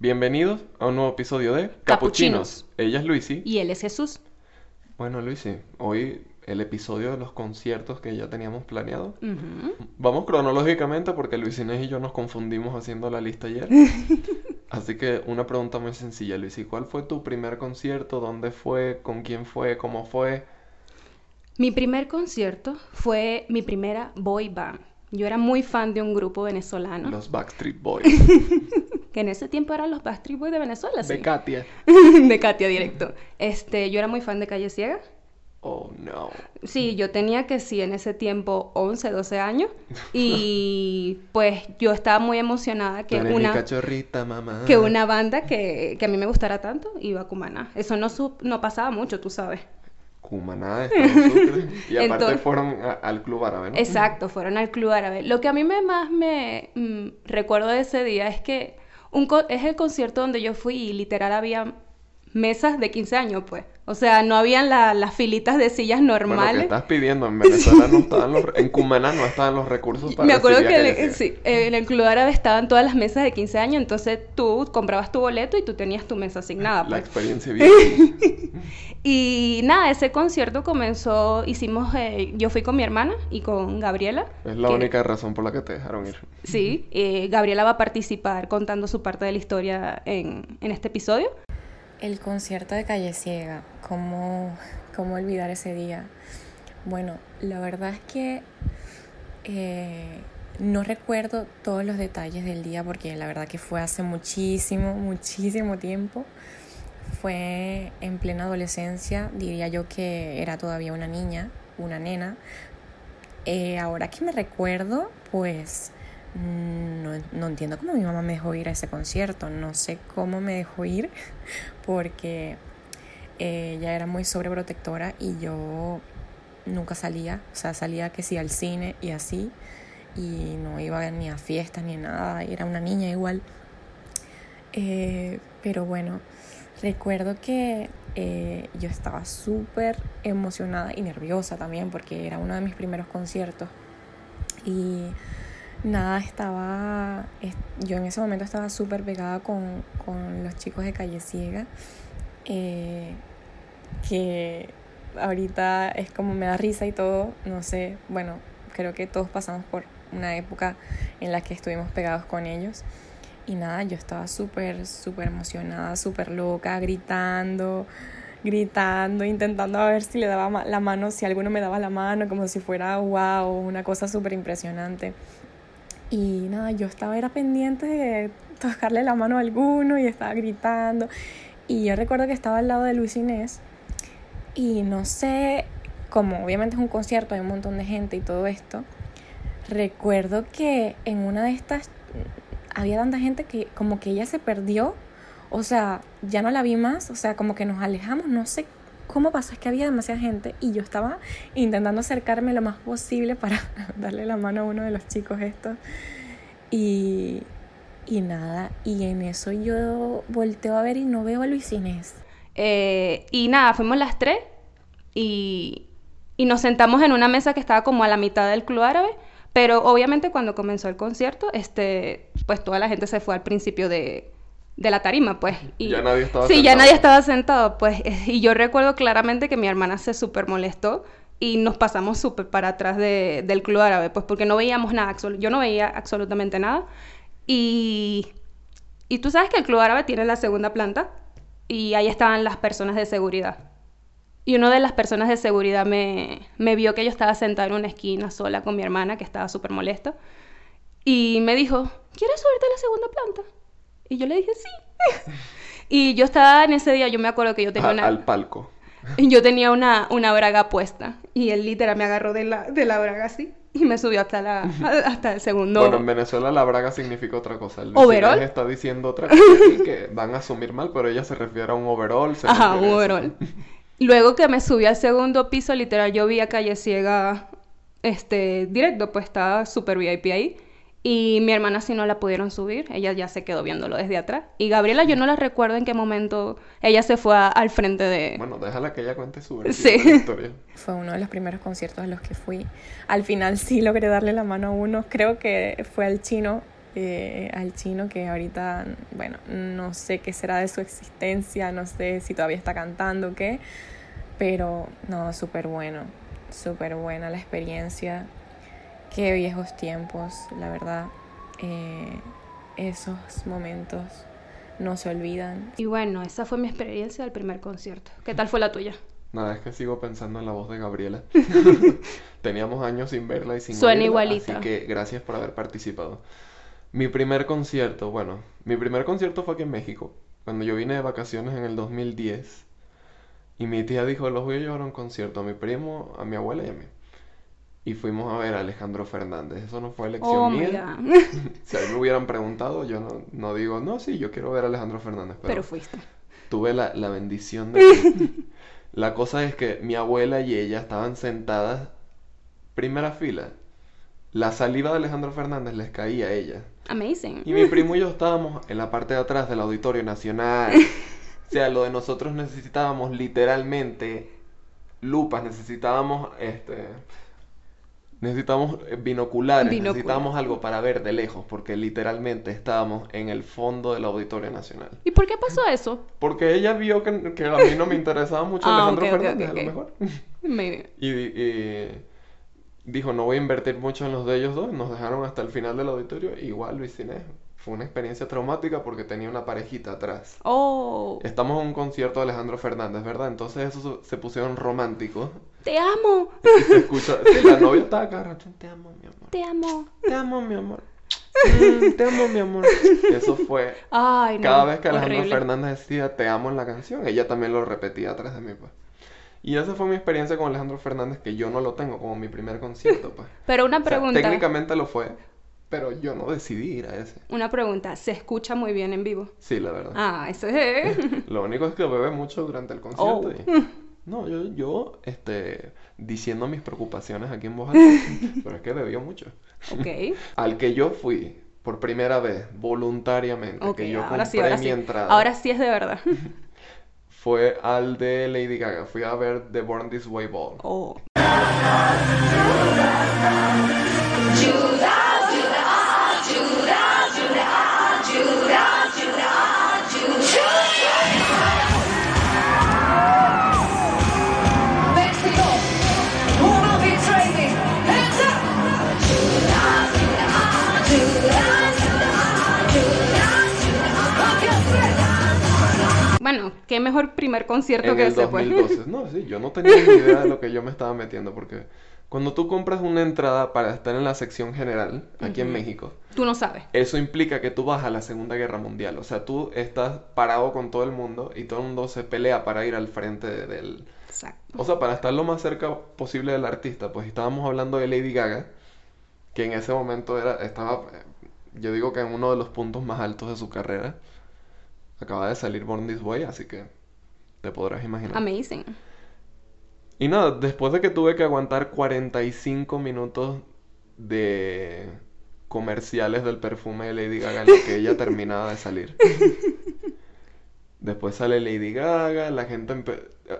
Bienvenidos a un nuevo episodio de Capuchinos. Ella es Luisi. Y él es Jesús. Bueno, Luisi, hoy el episodio de los conciertos que ya teníamos planeado. Ujú. Vamos cronológicamente porque Luis Inés y yo nos confundimos haciendo la lista ayer. Así que una pregunta muy sencilla, Luisi. ¿Cuál fue tu primer concierto? ¿Dónde fue? ¿Con quién fue? ¿Cómo fue? Mi primer concierto fue mi primera boy band. Yo era muy fan de un grupo venezolano, Los Backstreet Boys. que en ese tiempo eran los Backstreet Boys de Venezuela, sí. De Katia. de Katia directo. Este, yo era muy fan de Calle Ciega. Oh, no. Sí, yo tenía que sí en ese tiempo 11, 12 años y pues yo estaba muy emocionada que una cachorrita, mamá. que una banda que, que a mí me gustara tanto iba a Cumaná. Eso no su- no pasaba mucho, tú sabes. Cumaná, Sucre. Y aparte Entonces- fueron a- al club árabe, ¿no? Exacto, fueron al Club Árabe. Lo que a mí me, más me mm, recuerdo de ese día es que un es el concierto donde yo fui y literal había mesas de 15 años, pues. O sea, no habían la- las filitas de sillas Bueno, ¿qué normales. estás pidiendo? En Venezuela no estaban los... En Cumaná no estaban los recursos para Me acuerdo que el- sí, en el Club Árabe estaban todas las mesas de 15 años, entonces tú comprabas tu boleto y tú tenías tu mesa asignada, La pues. experiencia bien. Y nada, ese concierto comenzó, hicimos, eh, yo fui con mi hermana y con Gabriela. Es la que- única razón por la que te dejaron ir. Sí, eh, Gabriela va a participar contando su parte de la historia en, en este episodio. El concierto de Calle Ciega, ¿cómo, cómo olvidar ese día? Bueno, la verdad es que eh, no recuerdo todos los detalles del día porque la verdad que fue hace muchísimo, muchísimo tiempo. Fue en plena adolescencia, diría yo que era todavía una niña, una nena. Eh, ahora que me recuerdo, pues no, no entiendo cómo mi mamá me dejó ir a ese concierto. No sé cómo me dejó ir porque eh, ella era muy sobreprotectora y yo nunca salía. O sea, salía que sí al cine y así. Y no iba ni a fiestas ni nada. Era una niña igual. Eh, pero bueno, recuerdo que eh, yo estaba súper emocionada y nerviosa también porque era uno de mis primeros conciertos. Y nada, estaba, es- yo en ese momento estaba súper pegada con, con los chicos de Calle Ciega, eh, que ahorita es como me da risa y todo, no sé, bueno, creo que todos pasamos por una época en la que estuvimos pegados con ellos. Y nada, yo estaba súper, súper emocionada, súper loca, gritando, gritando, intentando a ver si le daba la mano, si alguno me daba la mano, como si fuera wow, una cosa súper impresionante. Y nada, yo estaba era pendiente de tocarle la mano a alguno y estaba gritando. Y yo recuerdo que estaba al lado de Luis Inés y no sé, como obviamente es un concierto, hay un montón de gente y todo esto, recuerdo que en una de estas había tanta gente que como que ella se perdió, o sea, ya no la vi más, o sea, como que nos alejamos, no sé cómo pasó, es que había demasiada gente y yo estaba intentando acercarme lo más posible para darle la mano a uno de los chicos estos y, y nada, y en eso yo volteo a ver y no veo a Luis Inés. Eh, y nada, fuimos las tres y, y nos sentamos en una mesa que estaba como a la mitad del Club Árabe, pero obviamente cuando comenzó el concierto, este, pues toda la gente se fue al principio de, de la tarima, pues. Y, Ya nadie estaba Sí, ya nadie estaba sentado, pues. Y yo recuerdo claramente que mi hermana se súper molestó y nos pasamos súper para atrás de- del Club Árabe, pues porque no veíamos nada, yo no veía absolutamente nada. Y, y tú sabes que el Club Árabe tiene la segunda planta y ahí estaban las personas de seguridad. Y una de las personas de seguridad me, me vio que yo estaba sentada en una esquina sola con mi hermana, que estaba súper molesta, y me dijo, ¿quieres subirte a la segunda planta? Y yo le dije, sí. y yo estaba en ese día, yo me acuerdo que yo tenía A- una... Al palco. Yo tenía una, una braga puesta y él literal me agarró de la, de la braga así y me subió hasta, la, hasta el segundo. Bueno, en Venezuela la braga significa otra cosa. El ¿Overall? Está diciendo otra cosa que van a asumir mal, pero ella se refiere a un overall. se Ajá, un eso. overall. Luego que me subí al segundo piso, literal, yo vi a Calle Ciega este, directo, pues estaba súper VIP ahí. Y mi hermana sí no la pudieron subir, ella ya se quedó viéndolo desde atrás. Y Gabriela, yo no la recuerdo en qué momento ella se fue a- al frente de... Bueno, déjala que ella cuente su versión Sí. de la historia. Fue uno de los primeros conciertos a los que fui. Al final sí logré darle la mano a uno. Creo que fue al chino eh, al chino que ahorita, bueno, no sé qué será de su existencia, no sé si todavía está cantando o qué, pero no, súper bueno, súper buena la experiencia. Qué viejos tiempos, la verdad. Eh, esos momentos no se olvidan. Y bueno, esa fue mi experiencia del primer concierto. ¿Qué tal fue la tuya? Nada, es que sigo pensando en la voz de Gabriela. Teníamos años sin verla y sin Suena oírla, igualita. Así que gracias por haber participado. Mi primer concierto, bueno, mi primer concierto fue aquí en México, cuando yo vine de vacaciones en el 2010. Y mi tía dijo, los voy a llevar a un concierto a mi primo, a mi abuela y a mí. Y fuimos a ver a Alejandro Fernández. Eso no fue elección Oh mía. Si a mí me hubieran preguntado, yo no, no digo, no, sí, yo quiero ver a Alejandro Fernández. Pero, Pero fuiste. tuve la, la bendición de La cosa es que mi abuela y ella estaban sentadas primera fila. La saliva de Alejandro Fernández les caía a ella. Amazing. Y mi primo y yo estábamos en la parte de atrás del Auditorio Nacional. O sea, lo de nosotros necesitábamos literalmente lupas, necesitábamos este necesitábamos eh, binoculares, Binocular. necesitábamos algo para ver de lejos, porque literalmente estábamos en el fondo del Auditorio Nacional. ¿Y por qué pasó eso? Porque ella vio que, que a mí no me interesaba mucho Ah, Alejandro ok, ok, Fernández, a lo mejor. Y, y dijo, no voy a invertir mucho en los de ellos dos. Nos dejaron hasta el final del auditorio. Igual Luis Inés. Fue una experiencia traumática porque tenía una parejita atrás. Oh, Estamos en un concierto de Alejandro Fernández, ¿verdad? Entonces eso se pusieron románticos. te amo, Y se escucha, sí, la novia estaba acá, rato, te amo, mi amor. te amo. Te amo, mi amor. Mm, te amo, mi amor. Eso fue Ay, no. cada vez que Alejandro horrible. Fernández decía te amo en la canción, ella también lo repetía atrás de mí, pues. Y esa fue mi experiencia con Alejandro Fernández, que yo no lo tengo como mi primer concierto, pues. Pero una O sea, pregunta. técnicamente lo fue, pero yo no decidí ir a ese. Una pregunta. ¿Se escucha muy bien en vivo? Sí, la verdad. Ah, eso es. Lo único es que bebé mucho durante el Oh. concierto. y- No, yo, yo, este, diciendo mis preocupaciones aquí en voz alta, pero es que bebió mucho. ok. Al que yo fui por primera vez, voluntariamente, Ok, que yo ahora sí, compré ahora mi sí. entrada. Ahora sí es de verdad. fue al de Lady Gaga. Fui a ver The Born This Way Ball. Oh. Qué mejor primer concierto En que el ese, pues. 2012. No, sí, yo no tenía ni idea de lo que yo me estaba metiendo porque cuando tú compras una entrada para estar en la sección general aquí en México, Tú no sabes. eso implica que tú vas a la Segunda Guerra Mundial. O sea, tú estás parado con todo el mundo y todo el mundo se pelea para ir al frente de- del... Exacto. O sea, para estar lo más cerca posible del artista. Pues estábamos hablando de Lady Gaga, que en ese momento era, estaba, eh, yo digo que en uno de los puntos más altos de su carrera. Acaba de salir Born This Way, así que te podrás imaginar. Amazing. Y nada, después de que tuve que aguantar 45 minutos de comerciales del perfume de Lady Gaga en que ella terminaba de salir. Después sale Lady Gaga, la gente...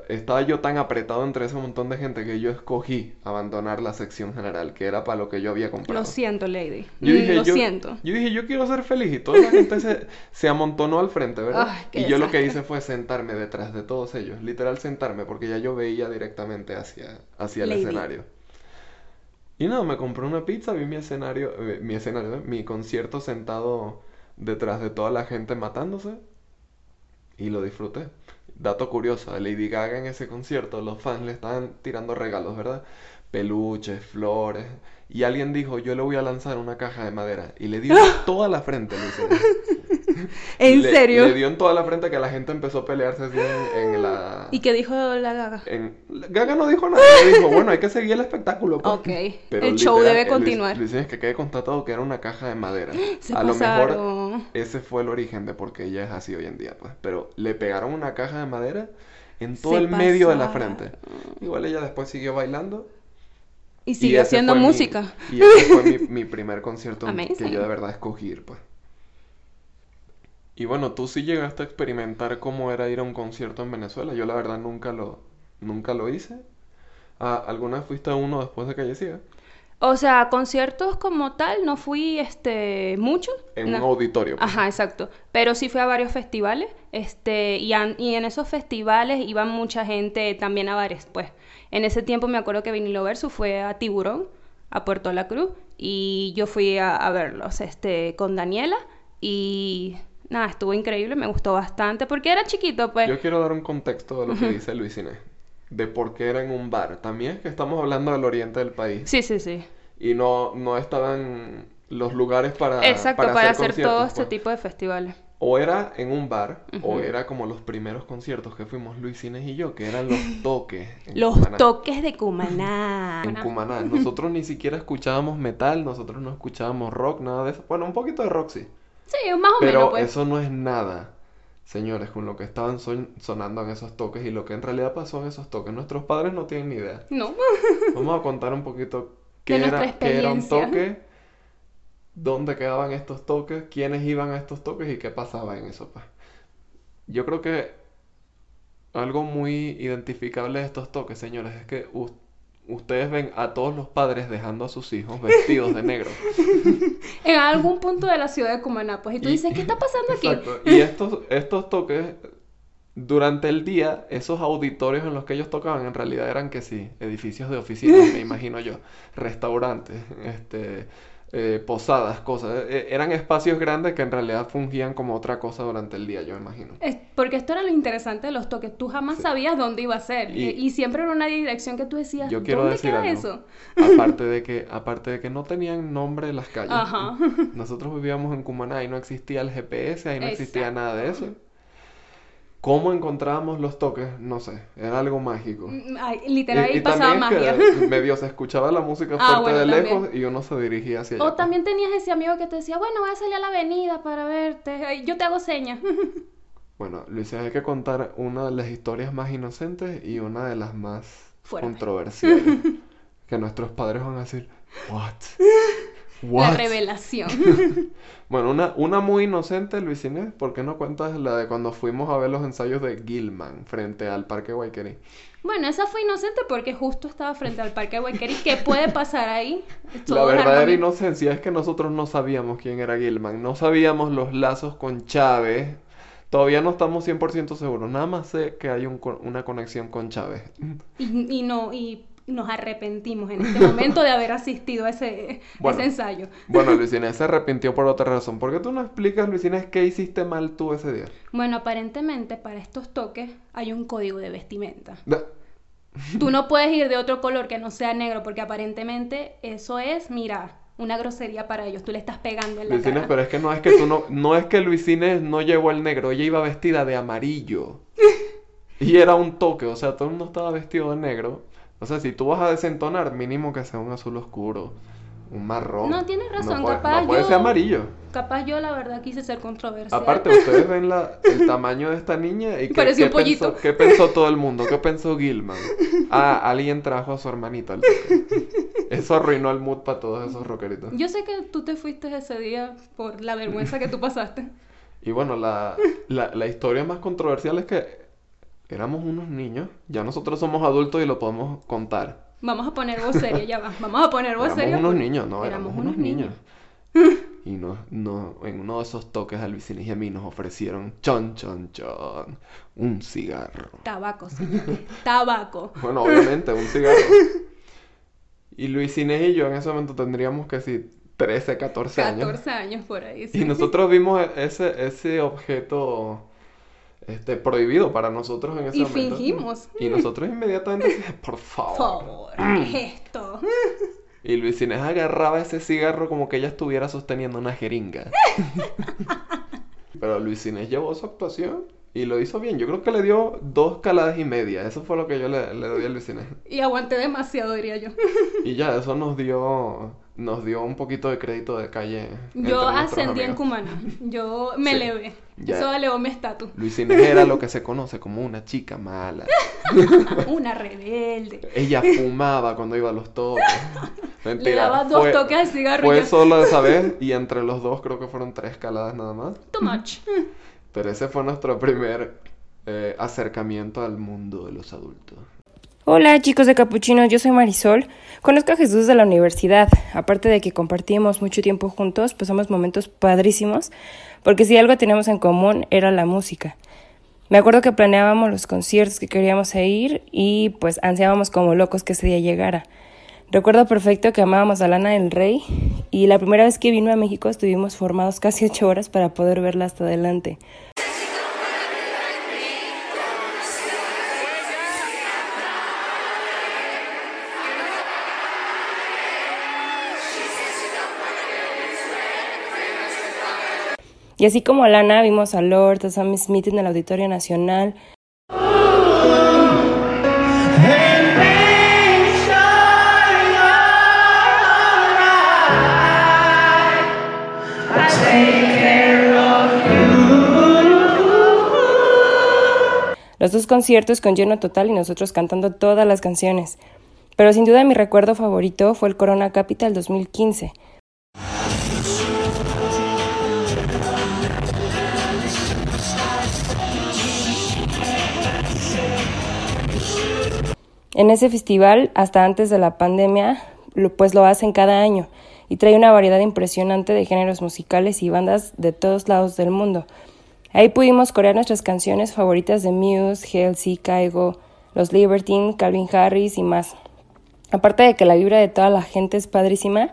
Estaba yo tan apretado entre ese montón de gente que yo escogí abandonar la sección general, que era para lo que yo había comprado. Lo siento, lady. Yo dije, Lo yo, siento. yo dije, yo quiero ser feliz. Y toda la gente se, se amontonó al frente, ¿verdad? Ay, y yo lo que hice fue sentarme detrás de todos ellos. Literal sentarme, porque ya yo veía directamente hacia, hacia el Lady. escenario. Y nada, me compré una pizza, vi mi escenario, eh, mi escenario, ¿eh? mi concierto sentado detrás de toda la gente matándose. Y lo disfruté. Dato curioso, a Lady Gaga en ese concierto, los fans le estaban tirando regalos, ¿verdad? Peluches, flores. Y alguien dijo, yo le voy a lanzar una caja de madera. Y le dio en toda la frente, Luis. ¿En Le- serio? Le dio en toda la frente que la gente empezó a pelearse así en, en la... ¿Y qué dijo la gaga? en- Gaga no dijo nada, le dijo, bueno, hay que seguir el espectáculo. pues". Ok, Pero el show literal, debe eh, continuar. Luis, es que quede constatado que era una caja de madera. Se a lo mejor ese fue el origen de por qué ella es así hoy en día, pues. Pero le pegaron una caja de madera en todo Se el medio de la frente. Igual ella después siguió bailando. Y ese haciendo mi- música. y ese fue mi, mi primer concierto que yo de verdad escogí ir, pues. Y bueno, tú sí llegaste a experimentar cómo era ir a un concierto en Venezuela. Yo la verdad nunca lo, nunca lo hice. Ah, ¿alguna vez fuiste a uno después de Calle Ciega? O sea, conciertos como tal no fui este mucho. En No. un auditorio. pues. Ajá, exacto. Pero sí fui a varios festivales, este, y, an- y en esos festivales iba mucha gente también a bares, pues. En ese tiempo me acuerdo que Vinilo Versus fue a Tiburón, a Puerto La Cruz, y yo fui a, a verlos, este, con Daniela, y nada, estuvo increíble, me gustó bastante, porque era chiquito, pues. Yo quiero dar un contexto de lo que dice Luis Inés. De por qué era en un bar. También es que estamos hablando del oriente del país. Sí, sí, sí. Y no, no estaban los lugares para, Exacto, para, hacer todo este pues. tipo de festivales. O era en un bar, o era como los primeros conciertos que fuimos Luis Inés y yo, que eran los toques. Los Cumaná. toques de Cumaná. En Cumaná. Nosotros ni siquiera escuchábamos metal, nosotros no escuchábamos rock, nada de eso. Bueno, un poquito de rock sí. Sí, más o Pero menos, pues. eso no es nada, señores, con lo que estaban son- sonando en esos toques y lo que en realidad pasó en esos toques. Nuestros padres no tienen ni idea. No. Vamos a contar un poquito qué De era, qué era un toque, dónde quedaban estos toques, quiénes iban a estos toques y qué pasaba en eso. pues. Yo creo que algo muy identificable de estos toques, señores, es que us- ustedes ven a todos los padres dejando a sus hijos vestidos de negro. En algún punto de la ciudad de Cumaná, pues. Y tú Y- dices, ¿qué está pasando aquí? Y estos, estos toques, durante el día, esos auditorios en los que ellos tocaban, en realidad eran que sí, edificios de oficinas, me imagino yo, restaurantes, este, eh, posadas, cosas. Eh, eran espacios grandes que en realidad fungían como otra cosa durante el día, yo me imagino. Es- porque esto era lo interesante de los toques. Tú jamás Sí. sabías dónde iba a ser. Y- siempre era una dirección que tú decías, Yo quiero ¿dónde decir queda algo. eso? Aparte de que, aparte de que no tenían nombre las calles. Ajá. Nosotros vivíamos en Cumaná y no existía el GPS, ahí no existía nada de eso. ¿Cómo encontrábamos los toques? No sé, era algo mágico. Mm, ay, literal, Y- ahí y pasaba también es magia. que medio se escuchaba la música Ah, fuerte bueno, de lejos también. y uno se dirigía hacia allá. O también tenías ese amigo que te decía, bueno, voy a salir a la avenida para verte. Yo te hago señas. Bueno, Luis, hay que contar una de las historias más inocentes y una de las más Fuertes. controversiales. que nuestros padres van a decir, ¿what? La revelación. Bueno, una, una muy inocente, Luis Inés, ¿por qué no cuentas la de cuando fuimos a ver los ensayos de Gilman frente al Parque Guayquerí? Bueno, esa fue inocente porque justo estaba frente al parque Guayquerí. ¿Qué puede pasar ahí? La verdadera inocencia es que nosotros no sabíamos quién era Gilman, no sabíamos los lazos con Chávez, todavía no estamos 100% seguros, nada más sé que hay un una conexión con Chávez. Y, y no, y nos arrepentimos en este momento de haber asistido a ese, Bueno. ese ensayo. Bueno, Luis Inés se arrepintió por otra razón. ¿Por qué tú no explicas, Luis Inés, qué hiciste mal tú ese día? Bueno, aparentemente para estos toques hay un código de vestimenta. Da- Tú no puedes ir de otro color que no sea negro porque aparentemente eso es, mira, una grosería para ellos. Tú le estás pegando en la Luis Inés, cara. pero es que no es que tú no, no es que Luis Inés no llevó el negro, ella iba vestida de amarillo. Y era un toque, o sea, todo el mundo estaba vestido de negro. O sea, si tú vas a desentonar, mínimo que sea un azul oscuro, un marrón. No, tienes razón, puede, capaz no puede yo- ser amarillo. Capaz yo la verdad quise ser controversial. Aparte, ustedes ven la, el tamaño de esta niña y qué, un pollito. pensó, qué pensó todo el mundo, qué pensó Gilman. Ah, alguien trajo a su al toque. Eso arruinó el mood para todos esos rockeritos. Yo sé que tú te fuiste ese día por la vergüenza que tú pasaste. Y bueno, la, la, la historia más controversial es que éramos unos niños, ya nosotros somos adultos y lo podemos contar. Vamos a poner voz seria, ya va. Vamos a poner voz Éramos seria. unos porque- niños, no, éramos, unos niños. Y no, no, en uno de esos toques a Luis Inés y a mí nos ofrecieron chon, chon, chon, un cigarro. Tabaco, señores. Tabaco. Bueno, obviamente, un cigarro. Y Luis Inés y yo en ese momento tendríamos que decir 13, 14 años. 14 años por ahí. sí. Y nosotros vimos ese, ese objeto este, prohibido para nosotros en ese Y momento. fingimos. Y nosotros inmediatamente por Por favor. favor, ¿qué es esto? Y Luis Inés agarraba ese cigarro como que ella estuviera sosteniendo una jeringa. Pero Luis Inés llevó su actuación y lo hizo bien. Yo creo que le dio dos caladas y media. Eso fue lo que yo le, le doy a Luis Inés. Y aguanté demasiado, diría yo. Y ya, eso nos dio, nos dio un poquito de crédito de calle. Yo ascendí en. Cumaná. Yo me Sí. elevé. Eso elevó mi estatus. Luis Inés era lo que se conoce como una chica mala. Una rebelde. Ella fumaba cuando iba a los toques. Mentira, daba dos fue- toques al cigarro Fue solo esa vez y entre los dos creo que fueron tres caladas nada más. Too much. Pero ese fue nuestro primer eh, acercamiento al mundo de los adultos. Hola chicos de Capuchino, yo soy Marisol. Conozco a Jesús de la universidad. Aparte de que compartimos mucho tiempo juntos, pasamos momentos padrísimos, porque si algo tenemos en común era la música. Me acuerdo que planeábamos los conciertos que queríamos ir y pues ansiábamos como locos que ese día llegara. Recuerdo perfecto que amábamos a Lana del Rey y la primera vez que vino a México estuvimos formados casi ocho horas para poder verla hasta adelante. Y así como Lana, vimos a Lord, a Sam Smith en el Auditorio Nacional. Los dos conciertos con lleno total y nosotros cantando todas las canciones. Pero sin duda mi recuerdo favorito fue el Corona Capital 2015. En ese festival, hasta antes de la pandemia, pues lo hacen cada año y trae una variedad impresionante de géneros musicales y bandas de todos lados del mundo. Ahí pudimos corear nuestras canciones favoritas de Muse, Halsey, Kaigo, Los Libertines, Calvin Harris y más. Aparte de que la vibra de toda la gente es padrísima,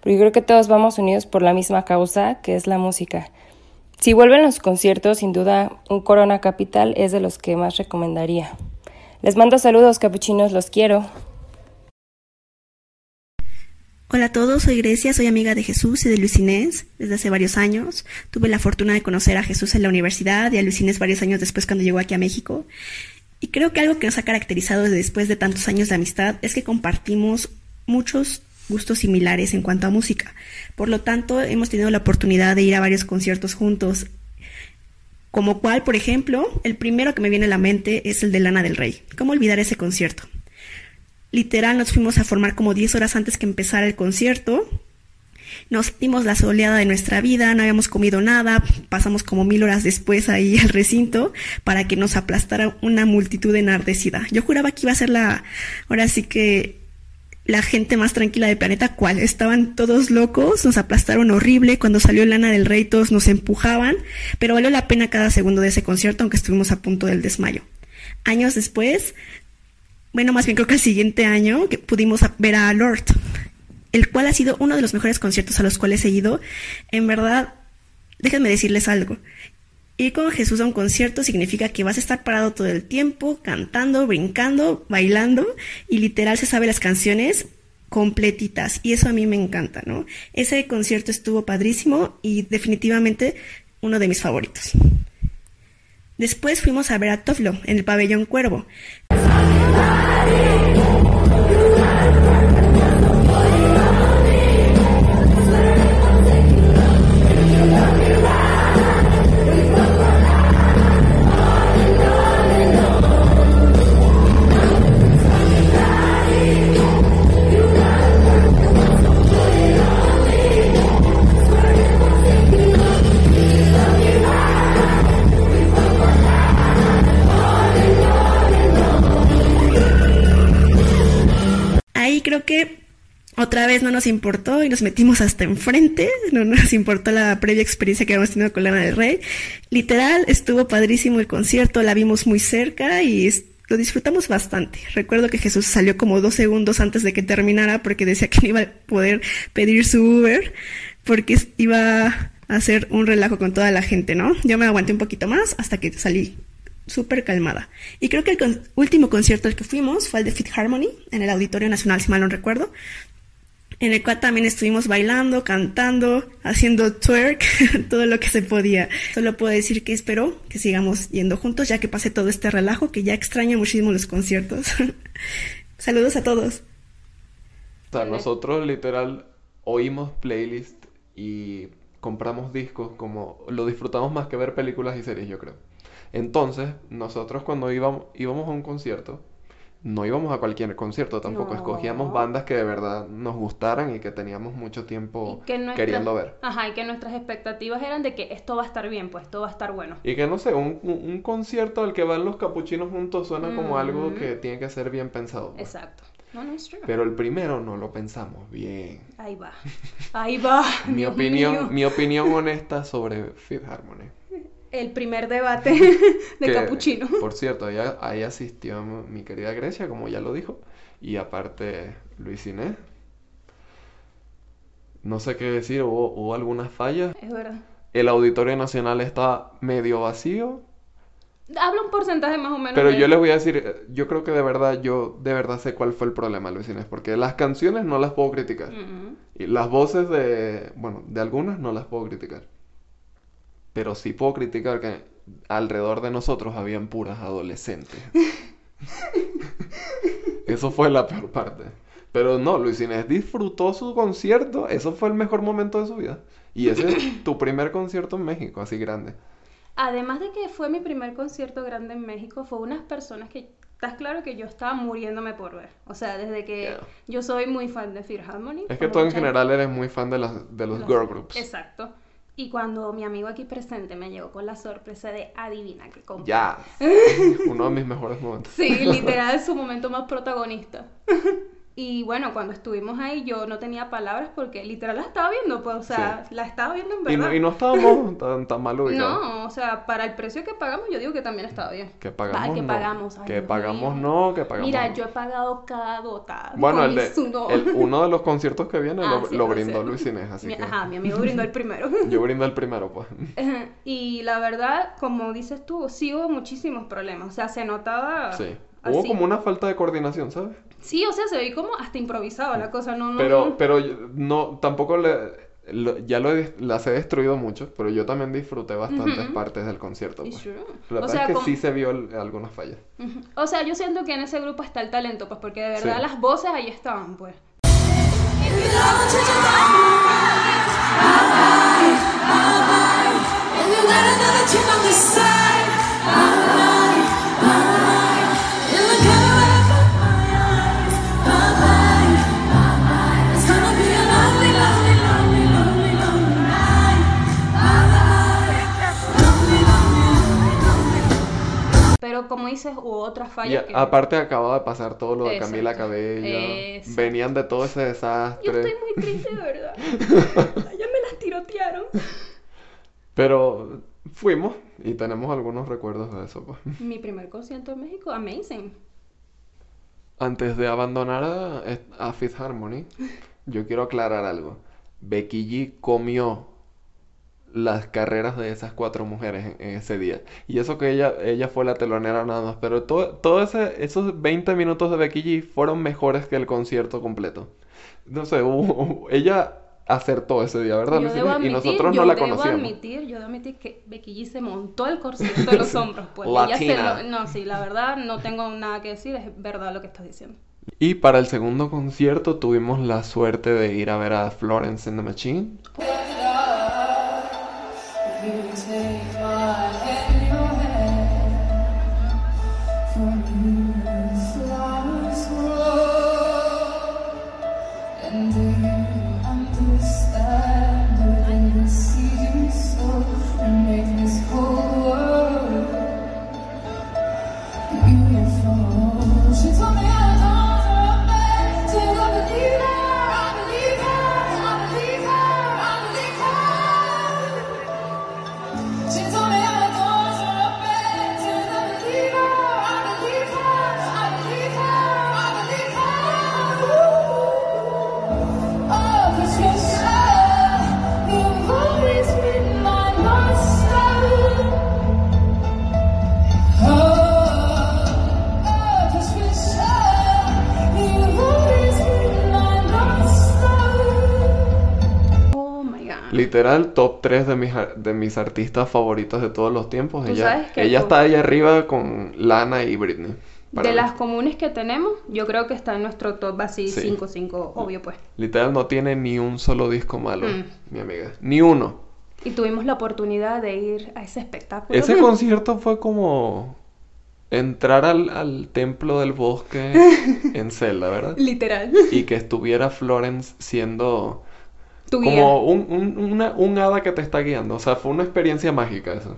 pero yo creo que todos vamos unidos por la misma causa, que es la música. Si vuelven los conciertos, sin duda, un Corona Capital es de los que más recomendaría. Les mando saludos, capuchinos, los quiero. Hola a todos, soy Grecia, soy amiga de Jesús y de Luis Inés desde hace varios años. Tuve la fortuna de conocer a Jesús en la universidad y a Luis Inés varios años después cuando llegó aquí a México. Y creo que algo que nos ha caracterizado después de tantos años de amistad es que compartimos muchos gustos similares en cuanto a música. Por lo tanto, hemos tenido la oportunidad de ir a varios conciertos juntos como cual, por ejemplo, el primero que me viene a la mente es el de Lana del Rey. ¿Cómo olvidar ese concierto? Literal, nos fuimos a formar como 10 horas antes que empezara el concierto. Nos dimos la soleada de nuestra vida, no habíamos comido nada, pasamos como mil horas después ahí al recinto para que nos aplastara una multitud enardecida. Yo juraba que iba a ser la, ahora sí que la gente más tranquila del planeta, ¿cuál? Estaban todos locos, nos aplastaron horrible, cuando salió Lana del Rey todos nos empujaban, pero valió la pena cada segundo de ese concierto, aunque estuvimos a punto del desmayo. Años después, bueno, más bien creo que el siguiente año, que pudimos ver a Lord, el cual ha sido uno de los mejores conciertos a los cuales he ido. En verdad, déjenme decirles algo. Ir con Jesús a un concierto significa que vas a estar parado todo el tiempo, cantando, brincando, bailando, y literal se sabe las canciones completitas, y eso a mí me encanta, ¿no? Ese concierto estuvo padrísimo y definitivamente uno de mis favoritos. Después fuimos a ver a Toflo en el pabellón Cuervo. Otra vez no nos importó y nos metimos hasta enfrente, no nos importó la previa experiencia que habíamos tenido con Lana del Rey. Literal, estuvo padrísimo el concierto, la vimos muy cerca y lo disfrutamos bastante. Recuerdo que Jesús salió como dos segundos antes de que terminara porque decía que no iba a poder pedir su Uber porque iba a hacer un relajo con toda la gente, ¿no? Yo me aguanté un poquito más hasta que salí súper calmada. Y creo que el último concierto al que fuimos fue el de Fit Harmony, en el Auditorio Nacional, si mal no recuerdo, en el cual también estuvimos bailando, cantando, haciendo twerk, todo lo que se podía. Solo puedo decir que espero que sigamos yendo juntos, ya que pase todo este relajo, que ya extraña muchísimo los conciertos. Saludos a todos. O sea, nosotros literal oímos playlist y compramos discos como lo disfrutamos más que ver películas y series, yo creo. Entonces, nosotros cuando íbamos a un concierto, no íbamos a cualquier concierto tampoco, No. escogíamos bandas que de verdad nos gustaran y que teníamos mucho tiempo que queriendo ver. Ajá, y que nuestras expectativas eran de que esto va a estar bien, pues esto va a estar bueno. Y que no sé, un, un- concierto al que van los capuchinos juntos suena como algo Ujú. que tiene que ser bien pensado. pues. Exacto. No, no es true. Pero el primero no lo pensamos bien. Ahí va. Ahí va. Mi Dios opinión, mío. mi opinión honesta sobre Fifth Harmony. El primer debate de Que, Capuchino. Por cierto, ahí, ahí asistió mi querida Grecia, como ya lo dijo. Y aparte, Luis Inés. No sé qué decir, hubo, hubo algunas fallas. Es verdad. El Auditorio Nacional está medio vacío. Habla un porcentaje más o menos. Pero de- yo les voy a decir, eh, yo creo que de verdad, yo de verdad sé cuál fue el problema, Luis Inés. Porque las canciones no las puedo criticar. Y las voces de, bueno, de algunas no las puedo criticar. Pero sí puedo criticar que alrededor de nosotros habían puras adolescentes. Eso fue la peor parte. Pero no, Luis Inés disfrutó su concierto. Eso fue el mejor momento de su vida. Y ese es tu primer concierto en México, así grande. Además de que fue mi primer concierto grande en México, fue unas personas que, estás claro que yo estaba muriéndome por ver. O sea, desde que Yeah. yo soy muy fan de Fear Harmony. Es que tú en general eres muy fan de, las, de los Los- girl groups. Exacto. Y cuando mi amigo aquí presente me llegó con la sorpresa de adivina que compré. Ya. Uno de mis mejores momentos. Sí, literal su momento más protagonista. Y bueno, cuando estuvimos ahí yo no tenía palabras porque literal la estaba viendo, pues, o sea, la estaba viendo en Y verdad. no, y no estábamos tan, tan mal ubicados. No, o sea, para el precio que pagamos, yo digo que también estaba bien. Que pagamos Ay, que no. pagamos. ay, Que Dios pagamos mío. no, que pagamos Mira, no. yo he pagado cada dotada. Bueno, el de el- uno de los conciertos que viene Ah, lo, sí, lo brindó. Luis Inés, así Mi- que Ajá, mi amigo brindó el primero. yo brindo el primero, pues. y la verdad, como dices tú, sí hubo muchísimos problemas. O sea, se notaba. Sí. Hubo así. como una falta de coordinación, ¿sabes? Sí, o sea, se ve como hasta improvisado la cosa, no, no. Pero, pero no, tampoco le, lo- ya lo he- las he destruido mucho, pero yo también disfruté bastantes partes del concierto. Pues. true. La O verdad sea, es que como- sí se vio el- algunas fallas. O sea, yo siento que en ese grupo está el talento, pues porque de verdad Sí. las voces ahí estaban, pues. Dices, hubo otras fallas que... aparte acababa de pasar todo lo de Camila. Cabello. Exacto. Venían de todo ese Yo desastre. estoy muy triste, de verdad. ya me las tirotearon. Pero fuimos y tenemos algunos recuerdos de eso, pues. Mi primer concierto en México, amazing. Antes de abandonar a, a Fifth Harmony, yo quiero aclarar algo. Becky G comió las carreras de esas cuatro mujeres en, en ese día. Y eso que ella, ella fue la telonera nada más. Pero todo, todo esos 20 minutos de Becky G fueron mejores que el concierto completo. No sé, hubo- ella acertó ese día, ¿verdad, Yo debo Lucina? admitir, Y nosotros yo no la debo conocíamos. admitir, yo debo admitir que Becky G se montó el concierto de los hombros, pues. Latina. lo- no, sí, la verdad, no tengo nada que decir, es verdad lo que estás diciendo. Y para el segundo concierto tuvimos la suerte de ir a ver a Florence and the Machine. take my hand, in your hand for you. Literal, top 3 de mis, de mis artistas favoritos de todos los tiempos. Tú Ella, sabes que ella tú- está ahí arriba con Lana y Britney. De mí. las comunes que tenemos, yo creo que está en nuestro top así Sí. 5-5, obvio pues. Literal, no tiene ni un solo disco malo, Mm. mi amiga. Ni uno. Y tuvimos la oportunidad de ir a ese espectáculo. Ese concierto fue como... entrar al, al templo del bosque en Zelda, ¿verdad? Literal. Y que estuviera Florence siendo Tu guía. como un, un, una- un hada que te está guiando. O sea, fue una experiencia mágica eso.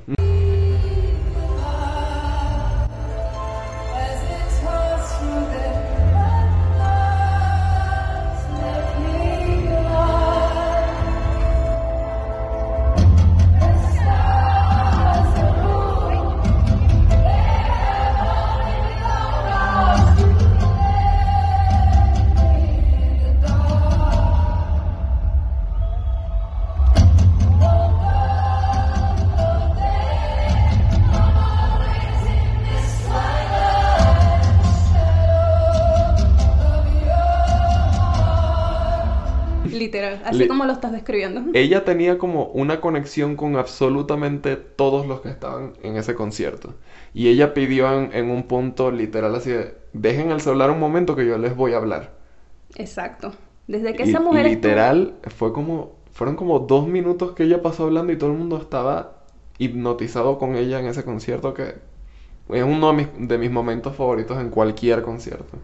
Así como lo estás describiendo. Ella tenía como una conexión con absolutamente todos los que estaban en ese concierto. Y ella pidió en, en un punto literal así de, dejen el celular un momento que yo les voy a hablar. Exacto. Desde que Y esa mujer estuvo- literal fue como, fueron como dos minutos que ella pasó hablando y todo el mundo estaba hipnotizado con ella en ese concierto que es uno de mis, de mis momentos favoritos en cualquier concierto.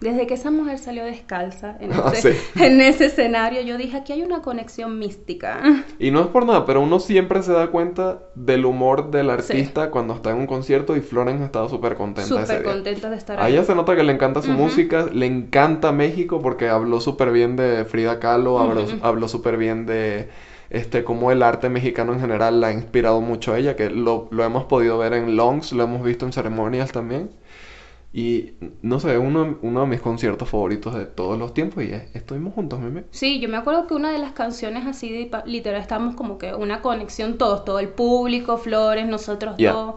Desde que esa mujer salió descalza en Ah, ese, sí. en ese escenario, yo dije, aquí hay una conexión mística. Y no es por nada, pero uno siempre se da cuenta del humor del artista cuando está en un concierto y Florence estaba súper contenta Súper contenta de estar A ahí. ella se nota que le encanta su música, le encanta México porque habló súper bien de Frida Kahlo, habló súper bien de este cómo el arte mexicano en general la ha inspirado mucho a ella, que lo, lo hemos podido ver en longs, lo hemos visto en ceremonias también. Y no sé, uno, uno de mis conciertos favoritos de todos los tiempos y es Estuvimos juntos, meme. Sí, yo me acuerdo que una de las canciones así, de, literal, estábamos como que una conexión todos, todo el público, Flores, nosotros dos.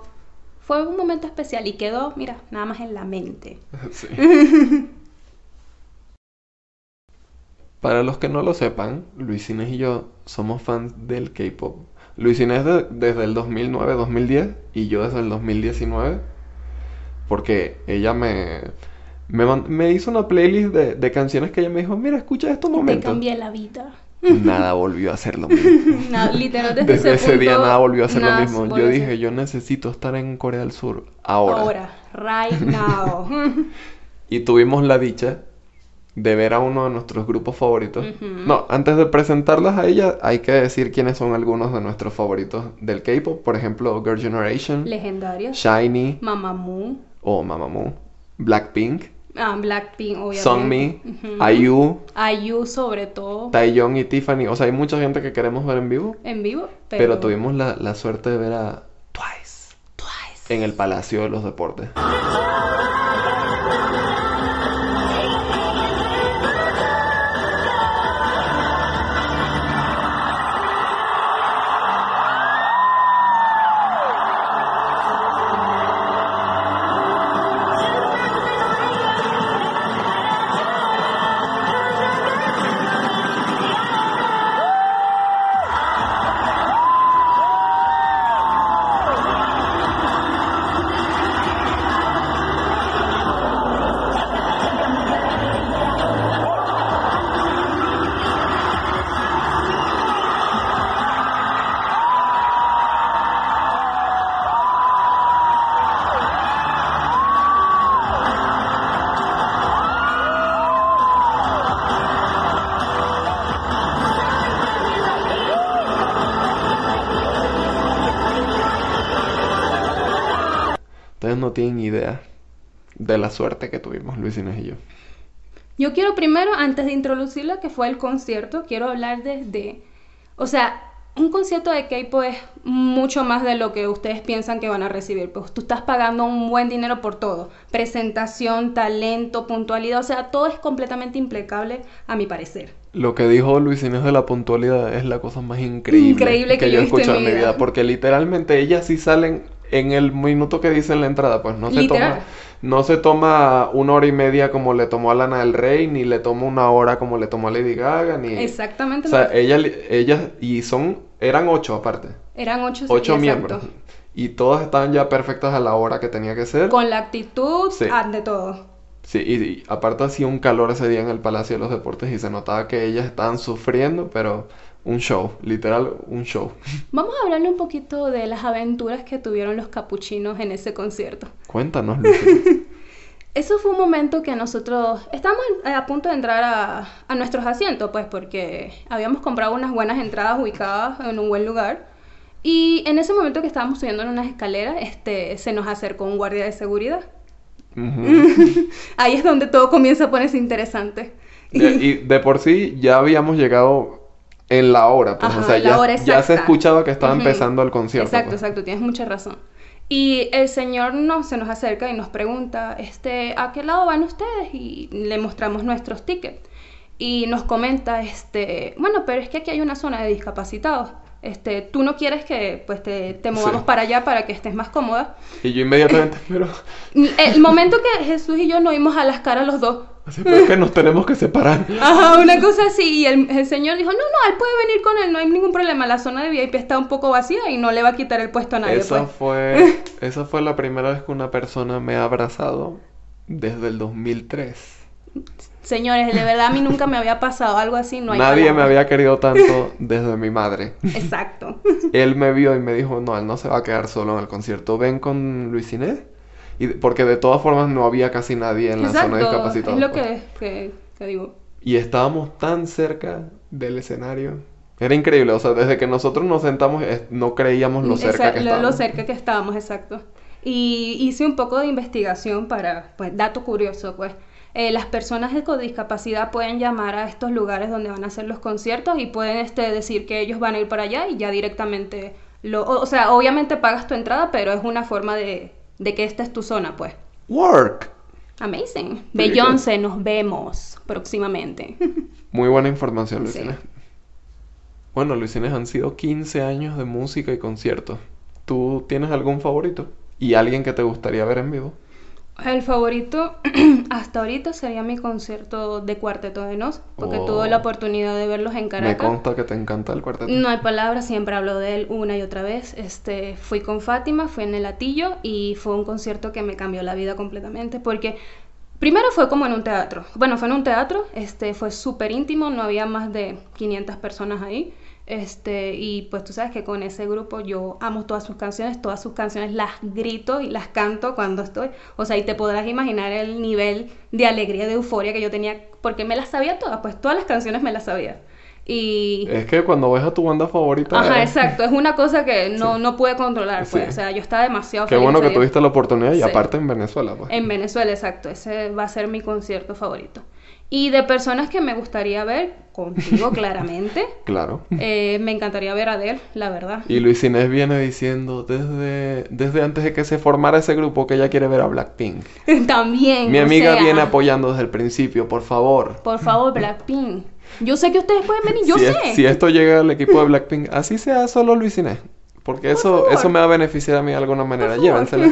Fue un momento especial y quedó, mira, nada más en la mente. Sí. Para los que no lo sepan, Luis Inés y yo somos fans del K-pop. Luis Inés de- desde el 2009-2010 y yo desde el 2019. Porque ella me, me, me hizo una playlist de, de canciones que ella me dijo, mira, escucha esto un Te cambié la vida. Nada volvió a ser lo mismo. Literal, desde, Desde ese día nada volvió a ser lo mismo. Yo dije, ser- yo necesito estar en Corea del Sur ahora. Ahora, right now. Y tuvimos la dicha de ver a uno de nuestros grupos favoritos. No, antes de presentarlas a ella, hay que decir quiénes son algunos de nuestros favoritos del K-pop. Por ejemplo, Girl Generation, Legendarios. Shiny Mamamoo. O Mamamoo, Blackpink, Ah, Blackpink, obviamente. Sunmi, Ujú. IU, IU sobre todo. Taeyong y Tiffany. O sea, hay mucha gente que queremos ver en vivo, En vivo, pero, pero... tuvimos la, la suerte de ver a Twice Twice. en el Palacio de los Deportes. de la suerte que tuvimos Luis Inés y yo. Yo quiero primero, antes de introducir lo que fue el concierto, quiero hablar de, de- o sea, un concierto de K-pop es mucho más de lo que ustedes piensan que van a recibir. Pues tú estás pagando un buen dinero por todo. Presentación, talento, puntualidad, o sea, todo es completamente impecable a mi parecer. Lo que dijo Luis Inés de la puntualidad es la cosa más increíble, Increíble que yo yo he escuchado en mi vida. Porque literalmente ellas sí salen en el minuto que dice en la entrada. Pues no se toma, no se toma una hora y media como le tomó a Lana del Rey, ni le toma una hora como le tomó a Lady Gaga, ni... Exactamente. O sea, ella, ellas, y son, eran ocho aparte, eran ocho, ocho exacto. miembros. Y todas estaban ya perfectas a la hora que tenía que ser. Con la actitud, Sí. ante todo. Sí, y, y aparte hacía un calor ese día en el Palacio de los Deportes y se notaba que ellas estaban sufriendo, pero un show, literal, un show. Vamos a hablarle un poquito de las aventuras que tuvieron los capuchinos en ese concierto. Cuéntanos. Eso fue un momento que nosotros estábamos a punto de entrar a, a nuestros asientos, pues porque habíamos comprado unas buenas entradas ubicadas en un buen lugar. Y en ese momento que estábamos subiendo en unas escaleras, este, se nos acercó un guardia de seguridad. Ahí es donde todo comienza a ponerse interesante. Y de por sí ya habíamos llegado en la hora, pues, Ajá, o sea, la ya, hora ya se escuchaba que estaba empezando el concierto. Exacto, pues. exacto, tienes mucha razón. Y el señor no, se nos acerca y nos pregunta, este, ¿a qué lado van ustedes? Y le mostramos nuestros tickets. Y nos comenta, este, bueno, pero es que aquí hay una zona de discapacitados. Este, tú no quieres que pues te, te movamos Sí. para allá para que estés más cómoda. Y yo inmediatamente, pero, El momento que Jesús y yo nos vimos a las caras los dos, así, pero es que nos tenemos que separar. Ajá, una cosa así. Y el, el señor dijo, no, no, él puede venir con él, no hay ningún problema. La zona de VIP está un poco vacía y no le va a quitar el puesto a nadie. Esa pues". fue, esa fue la primera vez que una persona me ha abrazado desde el 2003. Señores, de verdad a mí nunca me había pasado algo así, no hay Nadie me había querido tanto desde mi madre. Exacto. Él me vio y me dijo, no, él no se va a quedar solo en el concierto, ven con Luis Inés. Y porque de todas formas no había casi nadie en la zona discapacitados. es lo pues. que, que, que digo. Y estábamos tan cerca del escenario. Era increíble, o sea, desde que nosotros nos sentamos no creíamos lo cerca Esa- que lo- estábamos. Lo cerca que estábamos, exacto. Y hice un poco de investigación para, pues, dato curioso, pues. Eh, las personas con discapacidad pueden llamar a estos lugares donde van a hacer los conciertos y pueden este, decir que ellos van a ir para allá y ya directamente lo... O, o sea, obviamente pagas tu entrada, pero es una forma de, de que esta es tu zona, pues. Work. Amazing. Beyoncé, nos vemos próximamente. Muy buena información, Sí. Luisines. Bueno, Luisines, han sido 15 años de música y conciertos. ¿Tú tienes algún favorito? ¿Y alguien que te gustaría ver en vivo? El favorito hasta ahorita sería mi concierto de Cuarteto de Nos, porque Oh. tuve la oportunidad de verlos en Me Caracas. consta que te encanta el cuarteto. No hay palabras, siempre hablo de él una y otra vez. Este, fui con Fátima, fui en el Latillo y fue un concierto que me cambió la vida completamente porque primero fue como en un teatro. Bueno, fue en un teatro, este, fue súper íntimo, no había más de 500 personas ahí. Este, y pues tú sabes que con ese grupo yo amo todas sus canciones, todas sus canciones las grito y las canto cuando estoy. O sea, y te podrás imaginar el nivel de alegría, de euforia que yo tenía, porque me las sabía todas, pues todas las canciones me las sabía. Y Es que cuando ves a tu banda favorita... Ajá, eh, exacto. Es una cosa que no, Sí. no pude controlar, pues. Sí. O sea, yo estaba demasiado Qué feliz bueno que tuviste la oportunidad y Sí. aparte en Venezuela, pues. En Venezuela, exacto. Ese va a ser mi concierto favorito. Y de personas que me gustaría ver, contigo claramente, Claro. eh, me encantaría ver a Adele, la verdad. Y Luis Inés viene diciendo desde, desde antes de que se formara ese grupo que ella quiere ver a Blackpink. También. Mi amiga sea, viene apoyando desde el principio, por favor. Por favor, Blackpink. Yo sé que ustedes pueden venir, yo si, sé. es- si esto llega al equipo de Blackpink, así sea solo Luis Inés. Porque eso, favor. eso me va a beneficiar a mí de alguna manera. Llévensela.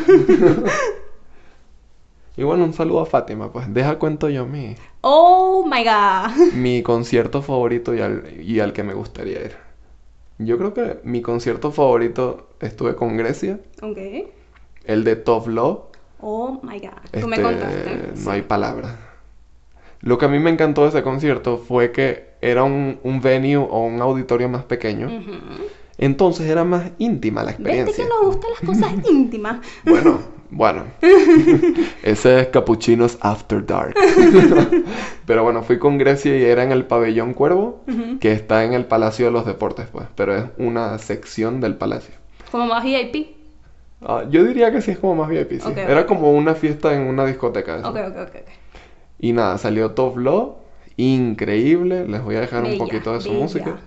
Y bueno, un saludo a Fátima, pues. Deja cuento yo mi, Oh my god. mi concierto favorito y al, y al que me gustaría ir. Yo creo que mi concierto favorito estuve con Grecia, Ok. el de Top Love. Oh my god. Tú me Este, contaste. No hay palabras. Lo que a mí me encantó de ese concierto fue que era un, un venue o un auditorio más pequeño. Ujú. Entonces era más íntima la ¿Viste experiencia. que nos gustan las cosas íntimas? Bueno, bueno. Ese es Capuchinos After Dark. Pero bueno, fui con Grecia y era en el pabellón Cuervo, que está en el Palacio de los Deportes, pues. Pero es una sección del palacio. Como más VIP. Ah, yo diría que sí es como más VIP, sí. Era como una fiesta en una discoteca. eso. Ok, ok, ok. Y nada, salió Top Love, increíble. Les voy a dejar un poquito de su bella. música.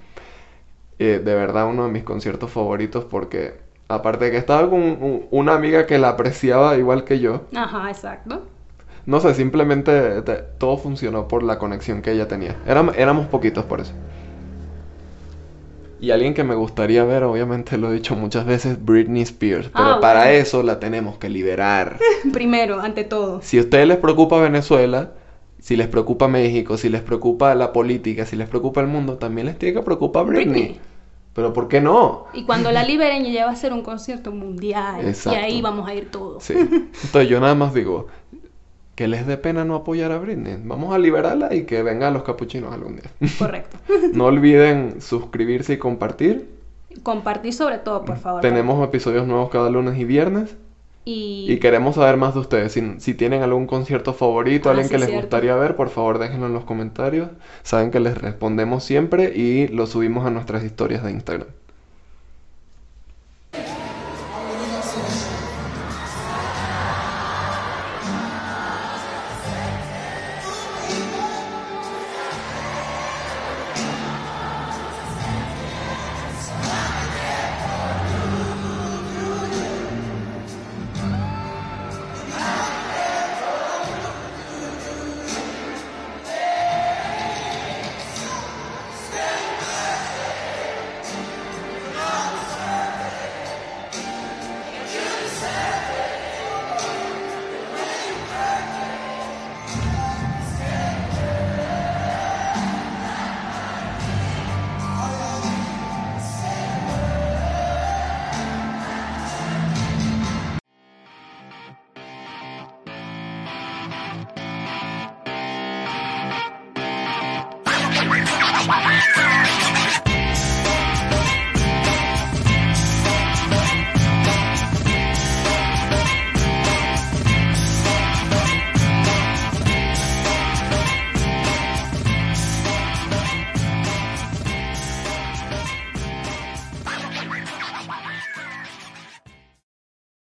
Eh, de verdad, uno de mis conciertos favoritos porque, aparte de que estaba con un- una amiga que la apreciaba igual que yo, Ajá, exacto. no sé, simplemente te- todo funcionó por la conexión que ella tenía. Éram- éramos poquitos por eso. Y alguien que me gustaría ver, obviamente lo he dicho muchas veces, Britney Spears. Pero Ah, para bueno. eso la tenemos que liberar. Primero, ante todo. Si a ustedes les preocupa Venezuela, si les preocupa México, si les preocupa la política, si les preocupa el mundo, también les tiene que preocupar Britney. Britney. Pero ¿por qué no? Y cuando la liberen, ella va a hacer un concierto mundial. Exacto. Y ahí vamos a ir todos. Sí. Entonces yo nada más digo, que les dé pena no apoyar a Britney. Vamos a liberarla y que venga a los capuchinos algún día. Correcto. No olviden suscribirse y compartir. Compartir sobre todo, por favor. Tenemos episodios nuevos cada lunes y viernes. Y, Y queremos saber más de ustedes. Si, si tienen algún concierto favorito, Ah, alguien sí, que les cierto. gustaría ver, por favor déjenlo en los comentarios. Saben que les respondemos siempre y lo subimos a nuestras historias de Instagram.